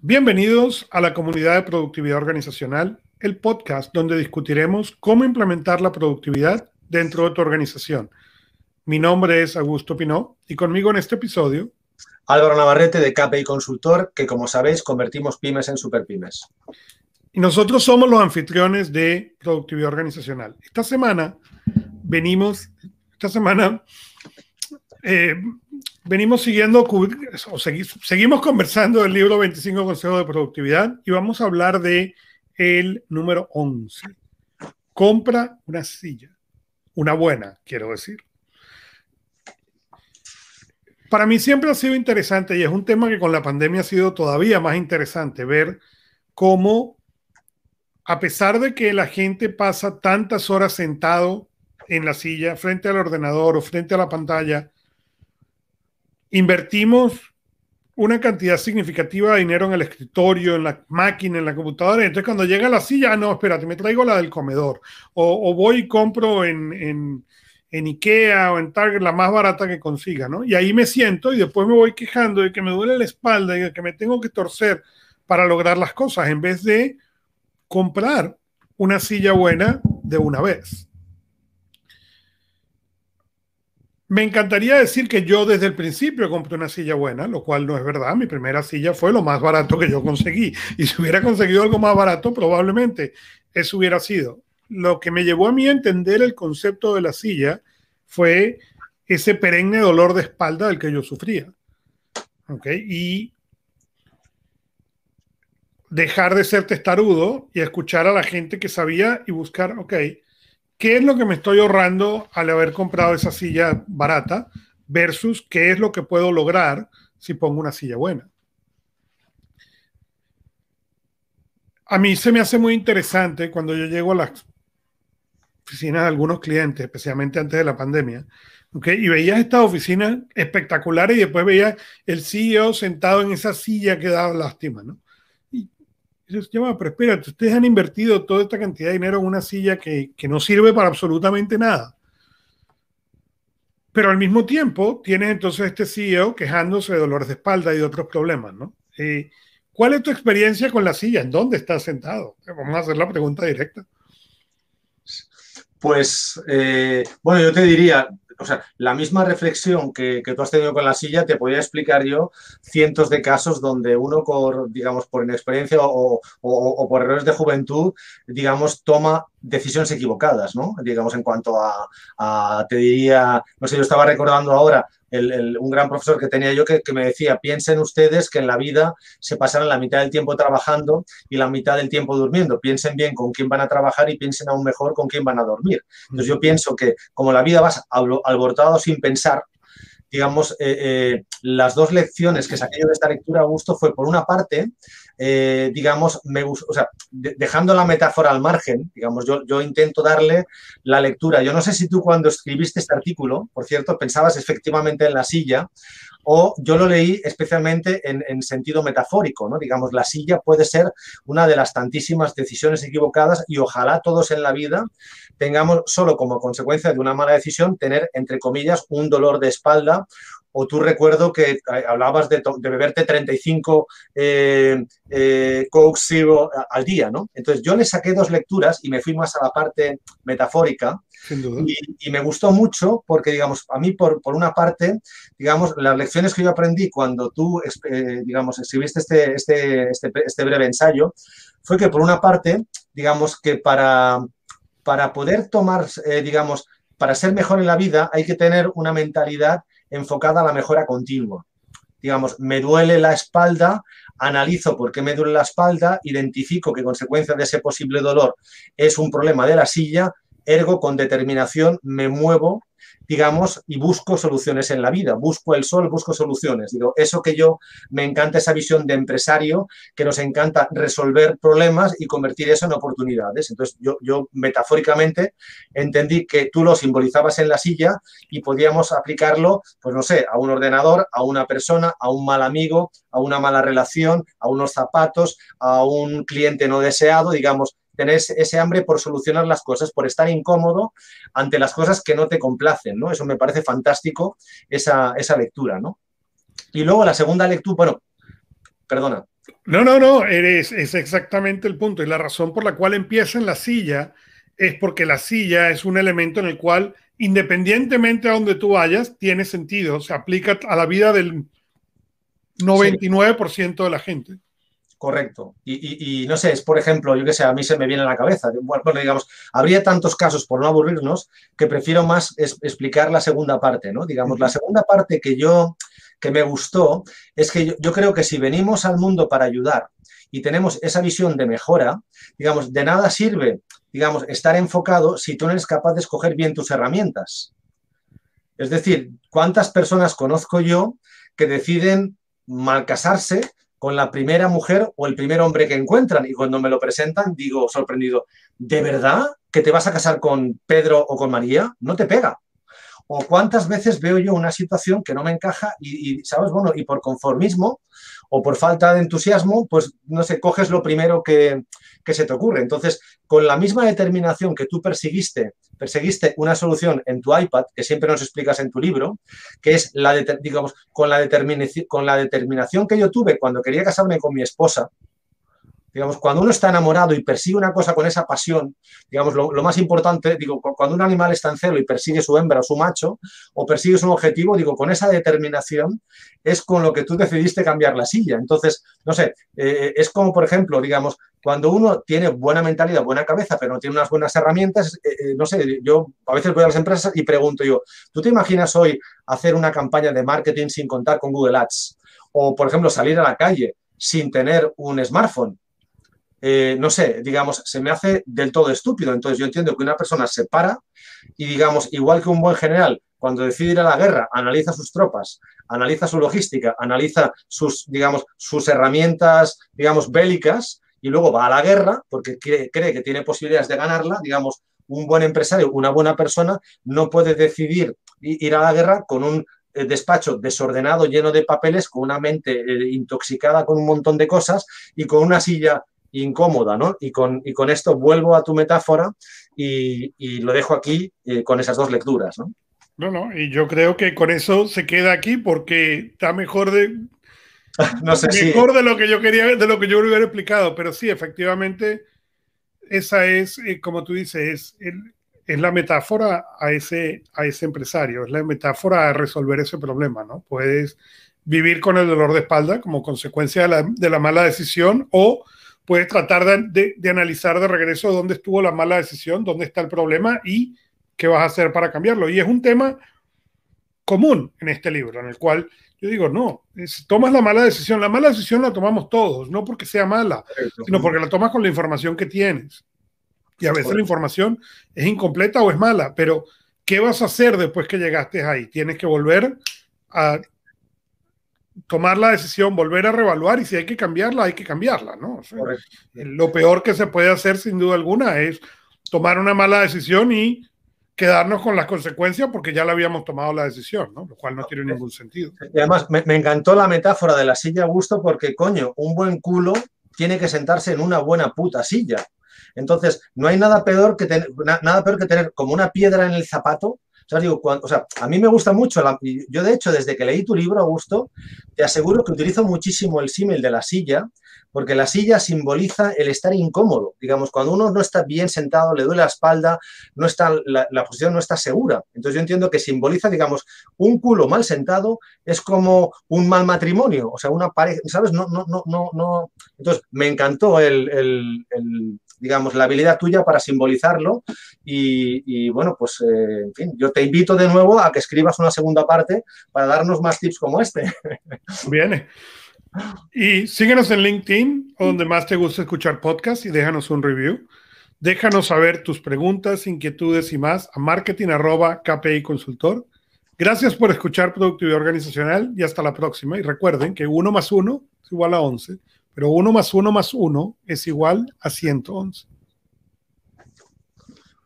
Bienvenidos a la comunidad de productividad organizacional, el podcast donde discutiremos cómo implementar la productividad dentro de tu organización. Mi nombre es Augusto Pinó y conmigo en este episodio Álvaro Navarrete de KPI Consultor, que como sabéis convertimos pymes en superpymes. Y nosotros somos los anfitriones de productividad organizacional. Esta semana venimos, esta semana eh, venimos siguiendo, o seguimos conversando del libro 25 Consejos de Productividad y vamos a hablar de el número 11. Compra una silla, una buena, quiero decir. Para mí siempre ha sido interesante y es un tema que con la pandemia ha sido todavía más interesante ver cómo, a pesar de que la gente pasa tantas horas sentado en la silla, frente al ordenador o frente a la pantalla, invertimos una cantidad significativa de dinero en el escritorio, en la máquina, en la computadora. Entonces, cuando llega la silla, ah, no, espérate, me traigo la del comedor. O, voy y compro en, en, en, Ikea o en Target la más barata que consiga, ¿no? Y ahí me siento y después me voy quejando de que me duele la espalda y de que me tengo que torcer para lograr las cosas, en vez de comprar una silla buena de una vez. Me encantaría decir que yo desde el principio compré una silla buena, lo cual no es verdad. Mi primera silla fue lo más barato que yo conseguí. Y si hubiera conseguido algo más barato, probablemente eso hubiera sido. Lo que me llevó a mí a entender el concepto de la silla fue ese perenne dolor de espalda del que yo sufría. ¿Ok? Y dejar de ser testarudo y escuchar a la gente que sabía y buscar, ok, qué es lo que me estoy ahorrando al haber comprado esa silla barata versus qué es lo que puedo lograr si pongo una silla buena. A mí se me hace muy interesante cuando yo llego a las oficinas de algunos clientes, especialmente antes de la pandemia, y veías estas oficinas espectaculares y después veías el CEO sentado en esa silla que daba lástima, ¿no? Dices, ya pero espérate, ustedes han invertido toda esta cantidad de dinero en una silla que, no sirve para absolutamente nada. Pero al mismo tiempo tienes entonces este CEO quejándose de dolores de espalda y de otros problemas, ¿no? Eh, ¿Cuál es tu experiencia con la silla? ¿En dónde estás sentado? Vamos a hacer la pregunta directa. Pues, eh, bueno, yo te diría, o sea, la misma reflexión que, tú has tenido con la silla, te podría explicar yo cientos de casos donde uno, digamos, por inexperiencia o, por errores de juventud, digamos, toma decisiones equivocadas, ¿no? Digamos, en cuanto a, te diría, no sé, yo estaba recordando ahora un gran profesor que tenía yo que, me decía, piensen ustedes que en la vida se pasarán la mitad del tiempo trabajando y la mitad del tiempo durmiendo. Piensen bien con quién van a trabajar y piensen aún mejor con quién van a dormir. Entonces yo pienso que como la vida vas alborotado sin pensar, digamos, eh, eh, las dos lecciones que saqué yo de esta lectura, Augusto, fue por una parte, eh, digamos, dejando la metáfora al margen, digamos, yo, yo intento darle la lectura. Yo no sé si tú cuando escribiste este artículo, por cierto, pensabas efectivamente en la silla o yo lo leí especialmente en, sentido metafórico, ¿no? Digamos, la silla puede ser una de las tantísimas decisiones equivocadas y ojalá todos en la vida tengamos solo como consecuencia de una mala decisión tener, entre comillas, un dolor de espalda o tú recuerdo que eh, hablabas de, beberte 35 eh, eh, al día, ¿no? Entonces yo le saqué dos lecturas y me fui más a la parte metafórica y, me gustó mucho porque, digamos, a mí por, por, una parte, digamos, las lecciones que yo aprendí cuando tú, digamos, escribiste este, este, este, este, breve ensayo, fue que por una parte, digamos, que para, para poder tomar, digamos, para ser mejor en la vida hay que tener una mentalidad enfocada a la mejora continua. Digamos, me duele la espalda, analizo por qué me duele la espalda, identifico que consecuencia de ese posible dolor es un problema de la silla, ergo con determinación me muevo digamos, y busco soluciones en la vida, busco el sol, busco soluciones. Digo, eso que yo me encanta esa visión de empresario, que nos encanta resolver problemas y convertir eso en oportunidades. Entonces, yo, yo metafóricamente entendí que tú lo simbolizabas en la silla y podíamos aplicarlo, pues no sé, a un ordenador, a una persona, a un mal amigo, a una mala relación, a unos zapatos, a un cliente no deseado, digamos, tener ese hambre por solucionar las cosas, por estar incómodo ante las cosas que no te complacen, ¿no? Eso me parece fantástico, esa, lectura, ¿no? Y luego la segunda lectura, bueno, perdona, No, no, no, eres, es exactamente el punto. Y la razón por la cual empieza en la silla es porque la silla es un elemento en el cual, independientemente a donde tú vayas, tiene sentido. Se aplica a la vida del 99% de la gente. Correcto. Y, no sé, es por ejemplo, yo que sé, a mí se me viene a la cabeza. Bueno, digamos, habría tantos casos por no aburrirnos que prefiero más explicar la segunda parte, ¿no? Digamos, la segunda parte que yo, que me gustó, es que yo creo que si venimos al mundo para ayudar y tenemos esa visión de mejora, digamos, de nada sirve, digamos, estar enfocado si tú no eres capaz de escoger bien tus herramientas. Es decir, ¿cuántas personas conozco yo que deciden mal casarse con la primera mujer o el primer hombre que encuentran. Y cuando me lo presentan, digo sorprendido, ¿de verdad que te vas a casar con Pedro o con María? No te pega. O cuántas veces veo yo una situación que no me encaja y, ¿sabes? Bueno, y por conformismo o por falta de entusiasmo, pues no sé, coges lo primero que, que se te ocurre. Entonces, con la misma determinación que tú perseguiste, perseguiste una solución en tu iPad, que siempre nos explicas en tu libro, que es la, digamos, con la, con la determinación que yo tuve cuando quería casarme con mi esposa, Digamos, cuando uno está enamorado y persigue una cosa con esa pasión, digamos, lo, más importante, digo, cuando un animal está en celo y persigue su hembra o su macho, o persigue un objetivo, digo, con esa determinación es con lo que tú decidiste cambiar la silla. Entonces, no sé, eh, es como, por ejemplo, digamos, cuando uno tiene buena mentalidad, buena cabeza, pero no tiene unas buenas herramientas, eh, eh, no sé, yo a veces voy a las empresas y pregunto yo, ¿tú te imaginas hoy hacer una campaña de marketing sin contar con Google Ads? O, por ejemplo, salir a la calle sin tener un smartphone. Eh, no sé, digamos, se me hace del todo estúpido. Entonces yo entiendo que una persona se para y, digamos, igual que un buen general, cuando decide ir a la guerra, analiza sus tropas, analiza su logística, analiza sus, digamos, sus herramientas, digamos, bélicas y luego va a la guerra porque cree, que tiene posibilidades de ganarla, digamos, un buen empresario, una buena persona no puede decidir ir a la guerra con un eh, despacho desordenado, lleno de papeles, con una mente eh, intoxicada con un montón de cosas y con una silla incómoda, ¿no? Y con, y con esto vuelvo a tu metáfora y, lo dejo aquí eh, con esas dos lecturas, ¿no? No, no, y yo creo que con eso se queda aquí porque está mejor de, no sé mejor de lo que yo quería, de lo que yo hubiera explicado, pero sí, efectivamente, esa es, eh, como tú dices, es, es la metáfora a ese, a ese empresario, es la metáfora a resolver ese problema, ¿no? Puedes vivir con el dolor de espalda como consecuencia de la, de la mala decisión o puedes tratar de, analizar de regreso dónde estuvo la mala decisión, dónde está el problema y qué vas a hacer para cambiarlo. Y es un tema común en este libro, en el cual yo digo, no, tomas la mala decisión, la mala decisión la tomamos todos, no porque sea mala, sino porque la tomas con la información que tienes. Y a veces la información es incompleta o es mala, pero ¿qué vas a hacer después que llegaste ahí? Tienes que volver a tomar la decisión, volver a revaluar y si hay que cambiarla, hay que cambiarla, ¿no? lo peor que se puede hacer sin duda alguna es tomar una mala decisión y quedarnos con las consecuencias porque ya la habíamos tomado la decisión, ¿no? Lo cual no tiene ningún sentido. Y además, me, encantó la metáfora de la silla a gusto porque, coño, un buen culo tiene que sentarse en una buena puta silla. Entonces, no hay nada peor que, nada peor que tener como una piedra en el zapato sea, digo, o sea, a mí me gusta mucho, yo de hecho, desde que leí tu libro, Augusto, te aseguro que utilizo muchísimo el símil de la silla, porque la silla simboliza el estar incómodo. Digamos, cuando uno no está bien sentado, le duele la espalda, no está, la, posición no está segura. Entonces yo entiendo que simboliza, digamos, un culo mal sentado es como un mal matrimonio, o sea, una pareja, ¿sabes? No, no, no, no, no. Entonces me encantó el digamos, la habilidad tuya para simbolizarlo. Y, bueno, pues, eh, en fin, yo te invito de nuevo a que escribas una segunda parte para darnos más tips como este. Viene. Y síguenos en LinkedIn, donde más te gusta escuchar podcast y déjanos un review. Déjanos saber tus preguntas, inquietudes y más a marketing. Gracias por escuchar Productividad Organizacional y hasta la próxima. Y recuerden que 1 más 1 es igual a 11 pero 1 más 1 más 1 es igual a 111.